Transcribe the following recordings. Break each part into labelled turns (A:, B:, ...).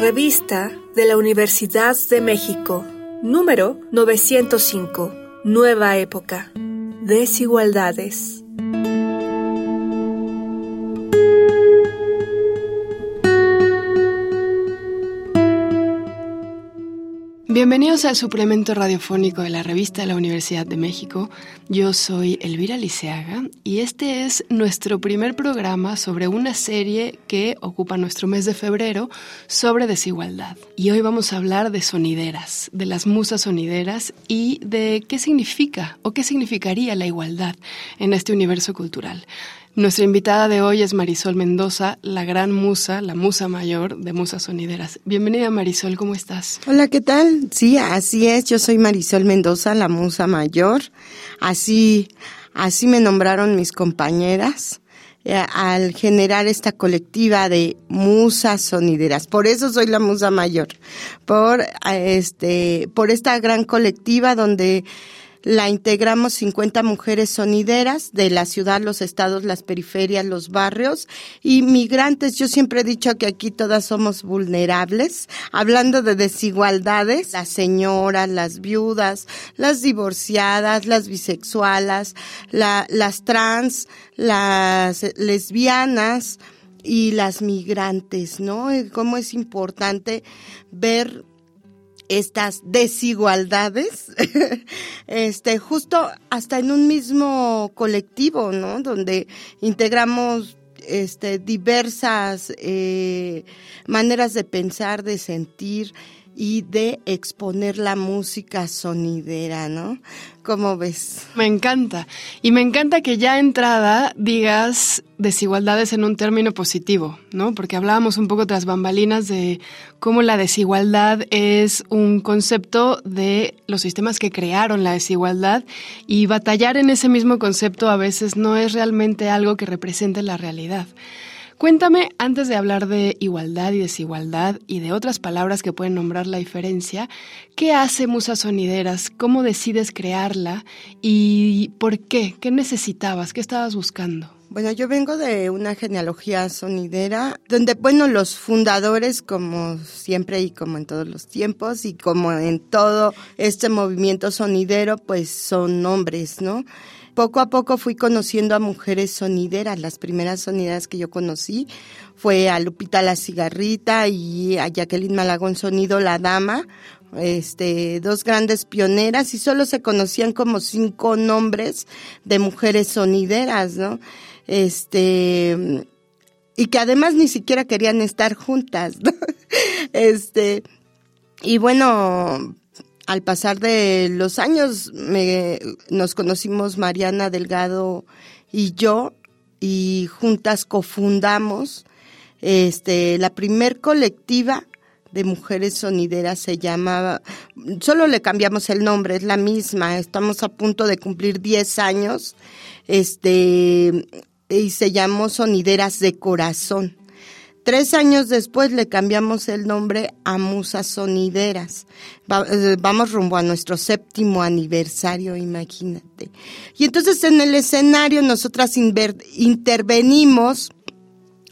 A: Revista de la Universidad de México, número 905, Nueva Época. Desigualdades.
B: Bienvenidos al suplemento radiofónico de la revista de la Universidad de México. Yo soy Elvira Liceaga y este es nuestro primer programa sobre una serie que ocupa nuestro mes de febrero sobre desigualdad. Y hoy vamos a hablar de sonideras, de las musas sonideras y de qué significa o qué significaría la igualdad en este universo cultural. Nuestra invitada de hoy es Marisol Mendoza, la gran musa, la musa mayor de Musas Sonideras. Bienvenida Marisol, ¿cómo estás?
C: Hola, ¿qué tal? Sí, así es, yo soy Marisol Mendoza, la musa mayor. Así, así me nombraron mis compañeras eh, al generar esta colectiva de musas sonideras. Por eso soy la musa mayor. Por este, por esta gran colectiva donde la integramos 50 mujeres sonideras de la ciudad, los estados, las periferias, los barrios y migrantes. Yo siempre he dicho que aquí todas somos vulnerables. Hablando de desigualdades, las señoras, las viudas, las divorciadas, las bisexuales, las trans, las lesbianas y las migrantes, ¿no? Cómo es importante ver estas desigualdades, este, justo hasta en un mismo colectivo, ¿no? Donde integramos este, diversas eh, maneras de pensar, de sentir y de exponer la música sonidera, ¿no? ¿Cómo ves?
B: Me encanta. Y me encanta que ya entrada digas desigualdades en un término positivo, ¿no? Porque hablábamos un poco tras bambalinas de cómo la desigualdad es un concepto de los sistemas que crearon la desigualdad y batallar en ese mismo concepto a veces no es realmente algo que represente la realidad. Cuéntame, antes de hablar de igualdad y desigualdad y de otras palabras que pueden nombrar la diferencia, ¿qué hace Musas Sonideras? ¿Cómo decides crearla? ¿Y por qué? ¿Qué necesitabas? ¿Qué estabas buscando?
C: Bueno, yo vengo de una genealogía sonidera, donde, bueno, los fundadores, como siempre y como en todos los tiempos, y como en todo este movimiento sonidero, pues son hombres, ¿no? Poco a poco fui conociendo a mujeres sonideras. Las primeras sonideras que yo conocí fue a Lupita la Cigarrita y a Jacqueline Malagón Sonido La Dama, este, dos grandes pioneras y solo se conocían como cinco nombres de mujeres sonideras, ¿no? Este, y que además ni siquiera querían estar juntas, ¿no? Este, y bueno, al pasar de los años nos conocimos Mariana Delgado y yo y juntas cofundamos este la primer colectiva de mujeres sonideras se llamaba, solo le cambiamos el nombre, es la misma, estamos a punto de cumplir 10 años, este, y se llamó Sonideras de Corazón. Tres años después le cambiamos el nombre a Musas Sonideras. Eh, vamos rumbo a nuestro séptimo aniversario, imagínate. Y entonces en el escenario nosotras intervenimos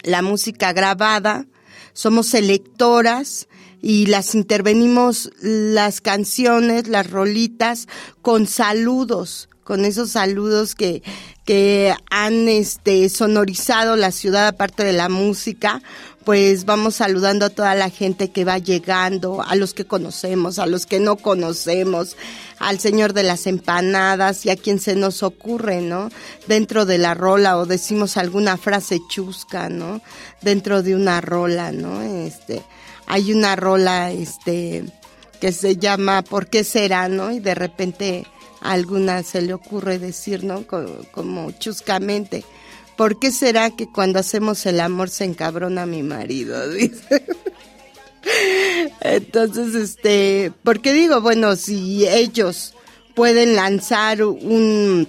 C: la música grabada, somos selectoras y las intervenimos las canciones, las rolitas con saludos con esos saludos que, que han este, sonorizado la ciudad aparte de la música, pues vamos saludando a toda la gente que va llegando, a los que conocemos, a los que no conocemos, al señor de las empanadas y a quien se nos ocurre, ¿no? Dentro de la rola o decimos alguna frase chusca, ¿no? Dentro de una rola, ¿no? Este, hay una rola, este, que se llama ¿Por qué será, no? Y de repente a alguna se le ocurre decir, ¿no? Como, chuscamente. ¿Por qué será que cuando hacemos el amor se encabrona mi marido? Dice. Entonces, este, porque digo, bueno, si ellos pueden lanzar un,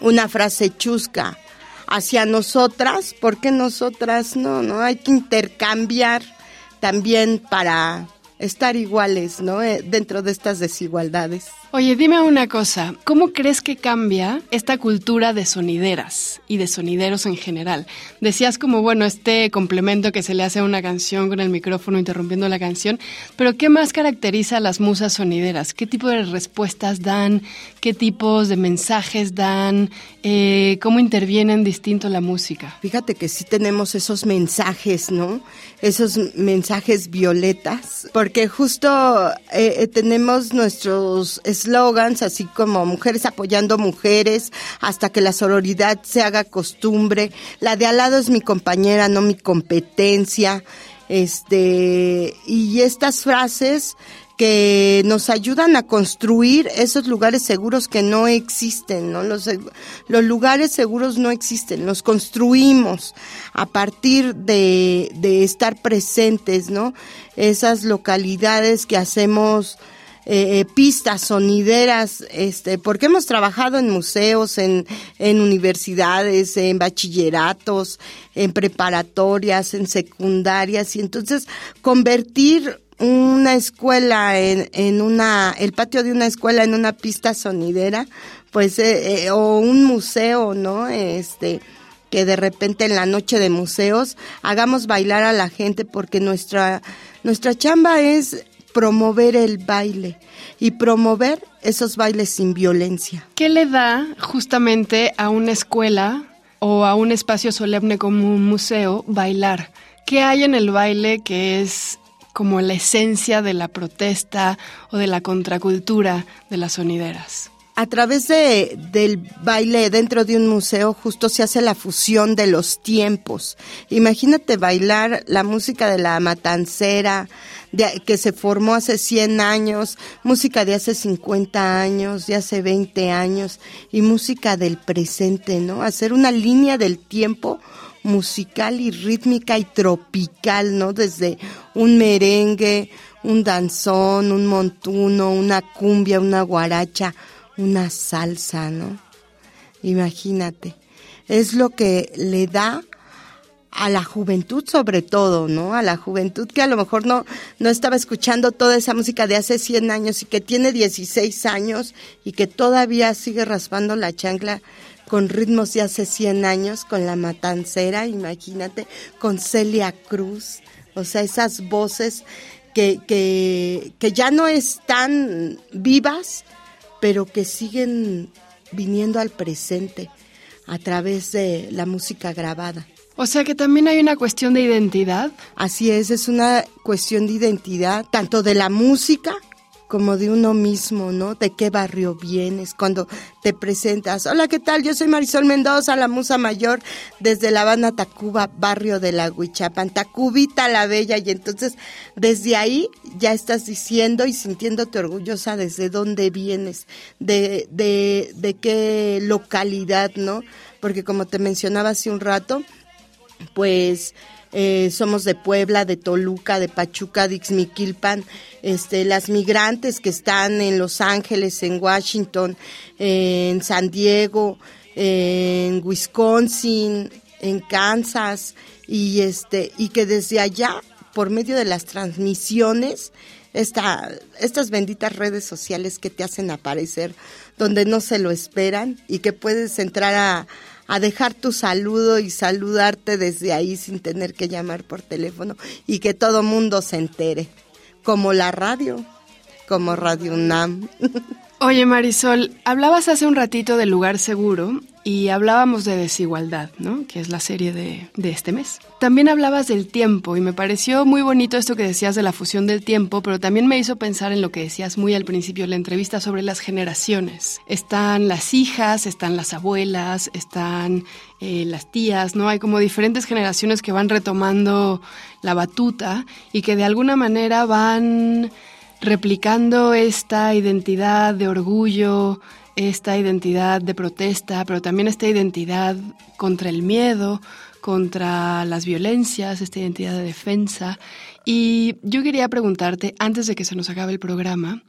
C: una frase chusca hacia nosotras, ¿por qué nosotras no? No hay que intercambiar también para estar iguales, ¿no? Eh, dentro de estas desigualdades.
B: Oye, dime una cosa, ¿cómo crees que cambia esta cultura de sonideras y de sonideros en general? Decías como, bueno, este complemento que se le hace a una canción con el micrófono interrumpiendo la canción, pero ¿qué más caracteriza a las musas sonideras? ¿Qué tipo de respuestas dan? ¿Qué tipos de mensajes dan? Eh, ¿Cómo intervienen distinto la música?
C: Fíjate que sí tenemos esos mensajes, ¿no? Esos mensajes violetas, porque justo eh, eh, tenemos nuestros slogans, así como mujeres apoyando mujeres, hasta que la sororidad se haga costumbre. La de al lado es mi compañera, no mi competencia. Este, y estas frases que nos ayudan a construir esos lugares seguros que no existen, ¿no? Los, los lugares seguros no existen, los construimos a partir de, de estar presentes, ¿no? Esas localidades que hacemos eh, pistas sonideras, este, porque hemos trabajado en museos, en, en universidades, en bachilleratos, en preparatorias, en secundarias, y entonces convertir una escuela en, en una, el patio de una escuela en una pista sonidera, pues, eh, eh, o un museo, ¿no? Este, que de repente en la noche de museos hagamos bailar a la gente porque nuestra, nuestra chamba es promover el baile y promover esos bailes sin violencia.
B: ¿Qué le da justamente a una escuela o a un espacio solemne como un museo bailar? ¿Qué hay en el baile que es como la esencia de la protesta o de la contracultura de las sonideras.
C: A través de, del baile dentro de un museo justo se hace la fusión de los tiempos. Imagínate bailar la música de la matancera, que se formó hace 100 años, música de hace 50 años, de hace 20 años, y música del presente, ¿no? Hacer una línea del tiempo musical y rítmica y tropical, ¿no? Desde un merengue, un danzón, un montuno, una cumbia, una guaracha, una salsa, ¿no? Imagínate. Es lo que le da a la juventud sobre todo, ¿no? A la juventud que a lo mejor no, no estaba escuchando toda esa música de hace 100 años y que tiene 16 años y que todavía sigue raspando la chancla con ritmos de hace 100 años, con la matancera, imagínate, con Celia Cruz, o sea, esas voces que, que, que ya no están vivas, pero que siguen viniendo al presente a través de la música grabada.
B: O sea que también hay una cuestión de identidad.
C: Así es, es una cuestión de identidad, tanto de la música como de uno mismo, ¿no? De qué barrio vienes, cuando te presentas. Hola, ¿qué tal? Yo soy Marisol Mendoza, la musa mayor desde La Habana, Tacuba, barrio de la Huichapan, Tacubita la Bella, y entonces desde ahí ya estás diciendo y sintiéndote orgullosa desde dónde vienes, de, de, de qué localidad, ¿no? Porque como te mencionaba hace un rato, pues eh, somos de Puebla, de Toluca, de Pachuca, de Ixmiquilpan, este, las migrantes que están en Los Ángeles, en Washington, en San Diego, en Wisconsin, en Kansas, y este, y que desde allá, por medio de las transmisiones, esta, estas benditas redes sociales que te hacen aparecer donde no se lo esperan y que puedes entrar a, a dejar tu saludo y saludarte desde ahí sin tener que llamar por teléfono y que todo mundo se entere, como la radio, como Radio UNAM.
B: Oye Marisol, hablabas hace un ratito del lugar seguro y hablábamos de desigualdad, ¿no? Que es la serie de, de, este mes. También hablabas del tiempo y me pareció muy bonito esto que decías de la fusión del tiempo, pero también me hizo pensar en lo que decías muy al principio de la entrevista sobre las generaciones. Están las hijas, están las abuelas, están eh, las tías, ¿no? Hay como diferentes generaciones que van retomando la batuta y que de alguna manera van replicando esta identidad de orgullo, esta identidad de protesta, pero también esta identidad contra el miedo, contra las violencias, esta identidad de defensa. Y yo quería preguntarte, antes de que se nos acabe el programa,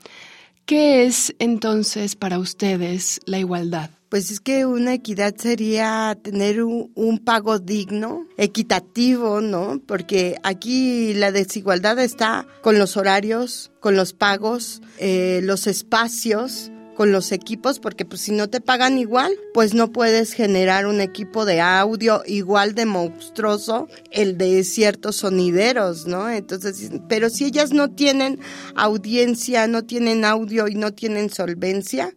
B: ¿qué es entonces para ustedes la igualdad?
C: Pues es que una equidad sería tener un, pago digno, equitativo, ¿no? Porque aquí la desigualdad está con los horarios, con los pagos, eh, los espacios, con los equipos, porque pues si no te pagan igual, pues no puedes generar un equipo de audio igual de monstruoso, el de ciertos sonideros, ¿no? Entonces, pero si ellas no tienen audiencia, no tienen audio y no tienen solvencia,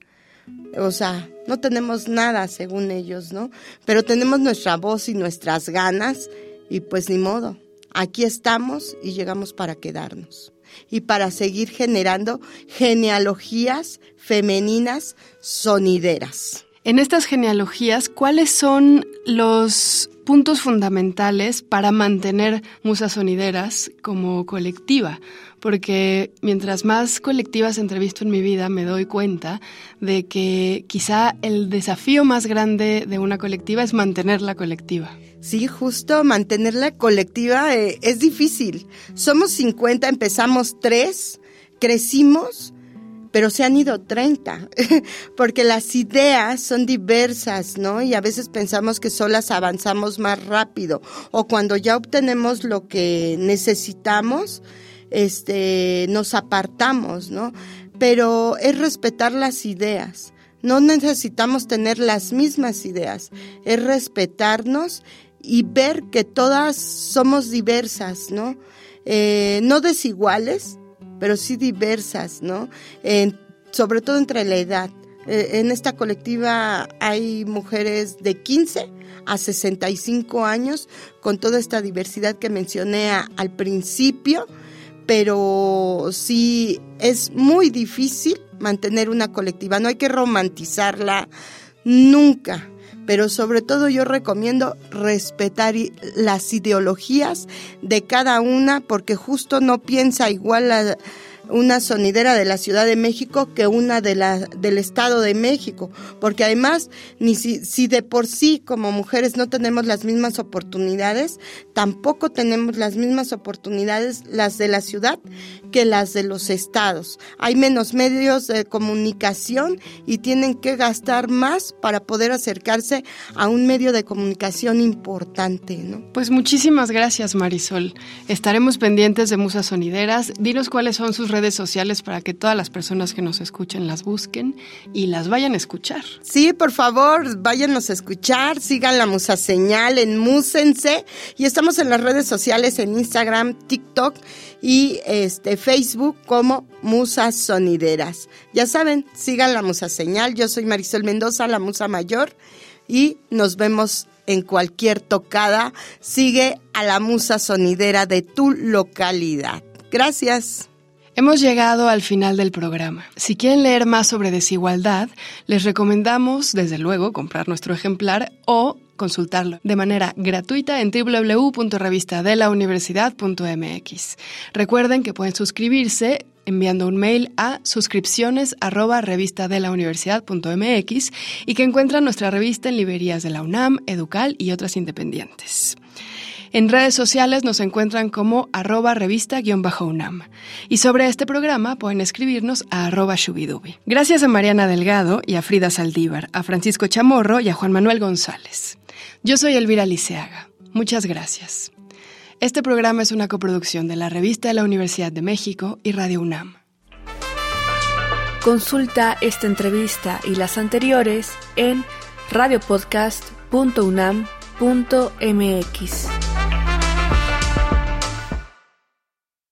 C: o sea, no tenemos nada según ellos, ¿no? Pero tenemos nuestra voz y nuestras ganas y pues ni modo. Aquí estamos y llegamos para quedarnos y para seguir generando genealogías femeninas sonideras.
B: En estas genealogías, ¿cuáles son los puntos fundamentales para mantener musas sonideras como colectiva? Porque mientras más colectivas entrevisto en mi vida, me doy cuenta de que quizá el desafío más grande de una colectiva es mantener la colectiva.
C: Sí, justo mantenerla colectiva eh, es difícil. Somos 50, empezamos 3, crecimos, pero se han ido 30, porque las ideas son diversas, ¿no? Y a veces pensamos que solas avanzamos más rápido, o cuando ya obtenemos lo que necesitamos, este, nos apartamos, ¿no? Pero es respetar las ideas. No necesitamos tener las mismas ideas, es respetarnos y ver que todas somos diversas, ¿no? Eh, no desiguales, pero sí diversas, ¿no? sobre todo entre la edad. Eh, en esta colectiva hay mujeres de 15 a 65 años con toda esta diversidad que mencioné al principio, pero sí es muy difícil mantener una colectiva, no hay que romantizarla nunca pero sobre todo yo recomiendo respetar las ideologías de cada una porque justo no piensa igual la, una sonidera de la Ciudad de México que una de la, del Estado de México, porque además, ni si, si de por sí como mujeres no tenemos las mismas oportunidades, tampoco tenemos las mismas oportunidades las de la ciudad que las de los estados. Hay menos medios de comunicación y tienen que gastar más para poder acercarse a un medio de comunicación importante, ¿no?
B: Pues muchísimas gracias, Marisol. Estaremos pendientes de Musas Sonideras. Dinos cuáles son sus redes sociales para que todas las personas que nos escuchen las busquen y las vayan a escuchar.
C: Sí, por favor, váyanos a escuchar, sigan la Musa Señal en Músense y estamos en las redes sociales en Instagram, TikTok y este Facebook como Musas Sonideras. Ya saben, sigan la Musa Señal. Yo soy Marisol Mendoza, la Musa Mayor y nos vemos en cualquier tocada. Sigue a la Musa Sonidera de tu localidad. Gracias.
B: Hemos llegado al final del programa. Si quieren leer más sobre desigualdad, les recomendamos, desde luego, comprar nuestro ejemplar o consultarlo de manera gratuita en www.revistadelauniversidad.mx. Recuerden que pueden suscribirse enviando un mail a suscripciones y que encuentran nuestra revista en librerías de la UNAM, Educal y otras independientes. En redes sociales nos encuentran como arroba revista-unam. Y sobre este programa pueden escribirnos a arroba shubidubi. Gracias a Mariana Delgado y a Frida Saldívar, a Francisco Chamorro y a Juan Manuel González. Yo soy Elvira Liceaga. Muchas gracias. Este programa es una coproducción de la Revista de la Universidad de México y Radio UNAM.
A: Consulta esta entrevista y las anteriores en radiopodcast.unam.mx.